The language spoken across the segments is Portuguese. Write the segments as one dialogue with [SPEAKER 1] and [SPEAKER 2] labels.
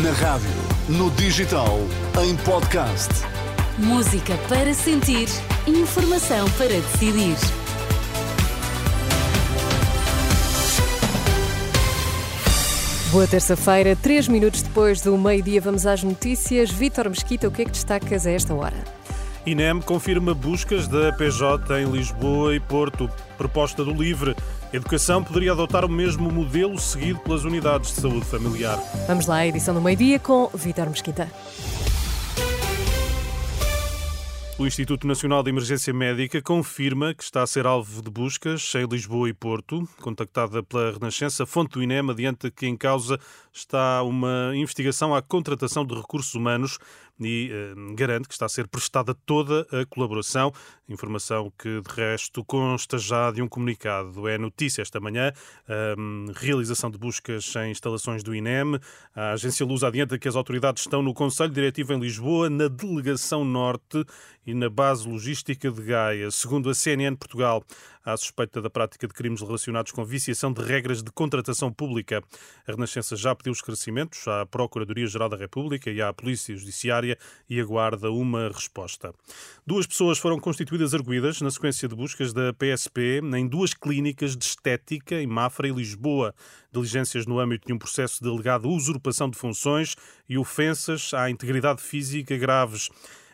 [SPEAKER 1] Na rádio, no digital, em podcast.
[SPEAKER 2] Música para sentir, informação para decidir.
[SPEAKER 3] Boa terça-feira, três minutos depois do meio-dia, vamos às notícias. Vítor Mesquita, o que é que destacas a esta hora?
[SPEAKER 4] INEM confirma buscas da PJ em Lisboa e Porto. Proposta do LIVRE. Educação poderia adotar o mesmo modelo seguido pelas unidades de saúde familiar.
[SPEAKER 3] Vamos lá, edição do meio-dia com Vítor Mesquita.
[SPEAKER 4] O Instituto Nacional de Emergência Médica confirma que está a ser alvo de buscas em Lisboa e Porto. Contactada pela Renascença, fonte do INEM adianta que em causa está uma investigação à contratação de recursos humanos e eh, garante que está a ser prestada toda a colaboração. Informação que, de resto, consta já de um comunicado. É notícia esta manhã, a ehm, realização de buscas em instalações do INEM. A agência Luz adianta que as autoridades estão no Conselho Diretivo em Lisboa, na Delegação Norte e na base logística de Gaia. Segundo a CNN Portugal, há suspeita da prática de crimes relacionados com viciação de regras de contratação pública. A Renascença já pediu esclarecimentos à Procuradoria-Geral da República e à Polícia Judiciária e aguarda uma resposta. Duas pessoas foram constituídas arguídas na sequência de buscas da PSP em duas clínicas de estética em Mafra e Lisboa. Diligências no âmbito de um processo de alegada usurpação de funções e ofensas à integridade física graves.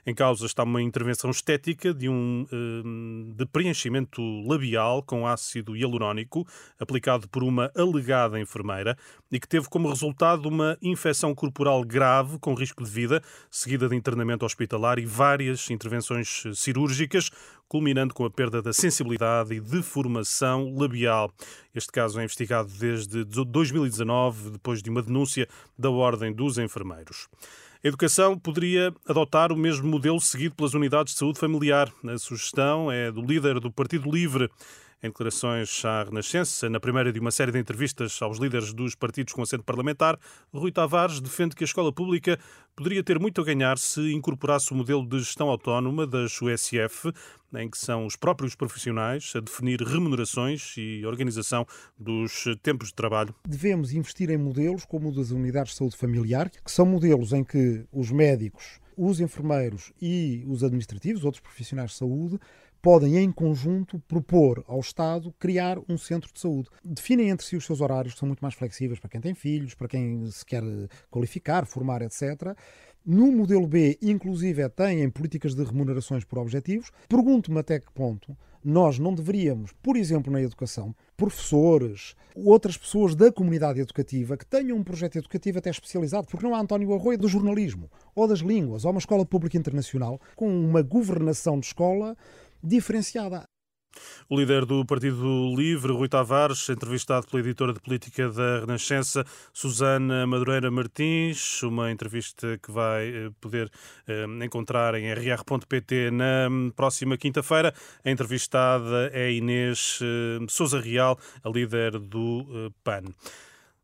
[SPEAKER 4] Em causa está uma intervenção estética de um hum, de preenchimento labial com ácido hialurónico aplicado por uma alegada enfermeira e que teve como resultado uma infecção corporal grave com risco de vida, seguida de internamento hospitalar e várias intervenções cirúrgicas, culminando com a perda da sensibilidade e deformação labial. Este caso é investigado desde 2019, depois de uma denúncia da Ordem dos Enfermeiros. A educação poderia adotar o mesmo modelo seguido pelas unidades de saúde familiar. A sugestão é do líder do Partido Livre. Em declarações à Renascença, na primeira de uma série de entrevistas aos líderes dos partidos com assento parlamentar, Rui Tavares defende que a escola pública poderia ter muito a ganhar se incorporasse o modelo de gestão autónoma das USF, em que são os próprios profissionais a definir remunerações e organização dos tempos de trabalho.
[SPEAKER 5] Devemos investir em modelos como o das unidades de saúde familiar, que são modelos em que os médicos, os enfermeiros e os administrativos, outros profissionais de saúde, podem, em conjunto, propor ao Estado criar um centro de saúde. Definem entre si os seus horários, que são muito mais flexíveis para quem tem filhos, para quem se quer qualificar, formar, etc. No modelo B, inclusive, têm políticas de remunerações por objetivos. Pergunto-me até que ponto nós não deveríamos, por exemplo, na educação, professores, outras pessoas da comunidade educativa que tenham um projeto educativo até especializado, porque não há António Arroio do jornalismo, ou das línguas, ou uma escola pública internacional, com uma governação de escola diferenciada.
[SPEAKER 4] O líder do Partido Livre, Rui Tavares, entrevistado pela editora de política da Renascença, Susana Madureira Martins, uma entrevista que vai eh, poder eh, encontrar em rr.pt na próxima quinta-feira. A entrevistada é Inês eh, Souza Real, a líder do PAN.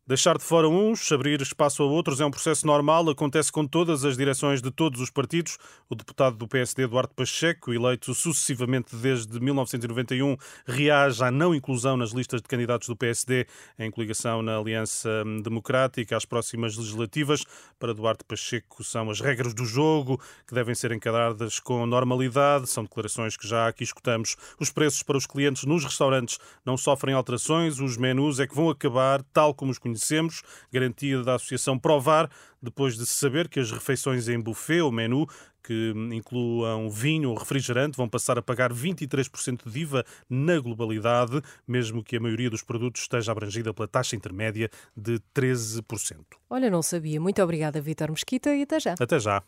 [SPEAKER 4] Deixar de fora uns, abrir espaço a outros é um processo normal, acontece com todas as direções de todos os partidos. O deputado do PSD, Eduardo Pacheco, eleito sucessivamente desde 1991, reage à não inclusão nas listas de candidatos do PSD em coligação na Aliança Democrática às próximas legislativas. Para Eduardo Pacheco, são as regras do jogo que devem ser encaradas com normalidade. São declarações que já aqui escutamos. Os preços para os clientes nos restaurantes não sofrem alterações, os menus é que vão acabar tal como os conhecemos, garantia da Associação Provar, depois de se saber que as refeições em buffet ou menu que incluam vinho ou refrigerante vão passar a pagar 23% de IVA na globalidade, mesmo que a maioria dos produtos esteja abrangida pela taxa intermédia de 13%.
[SPEAKER 3] Olha, não sabia. Muito obrigada, Vítor Mesquita, e até já.
[SPEAKER 4] Até já.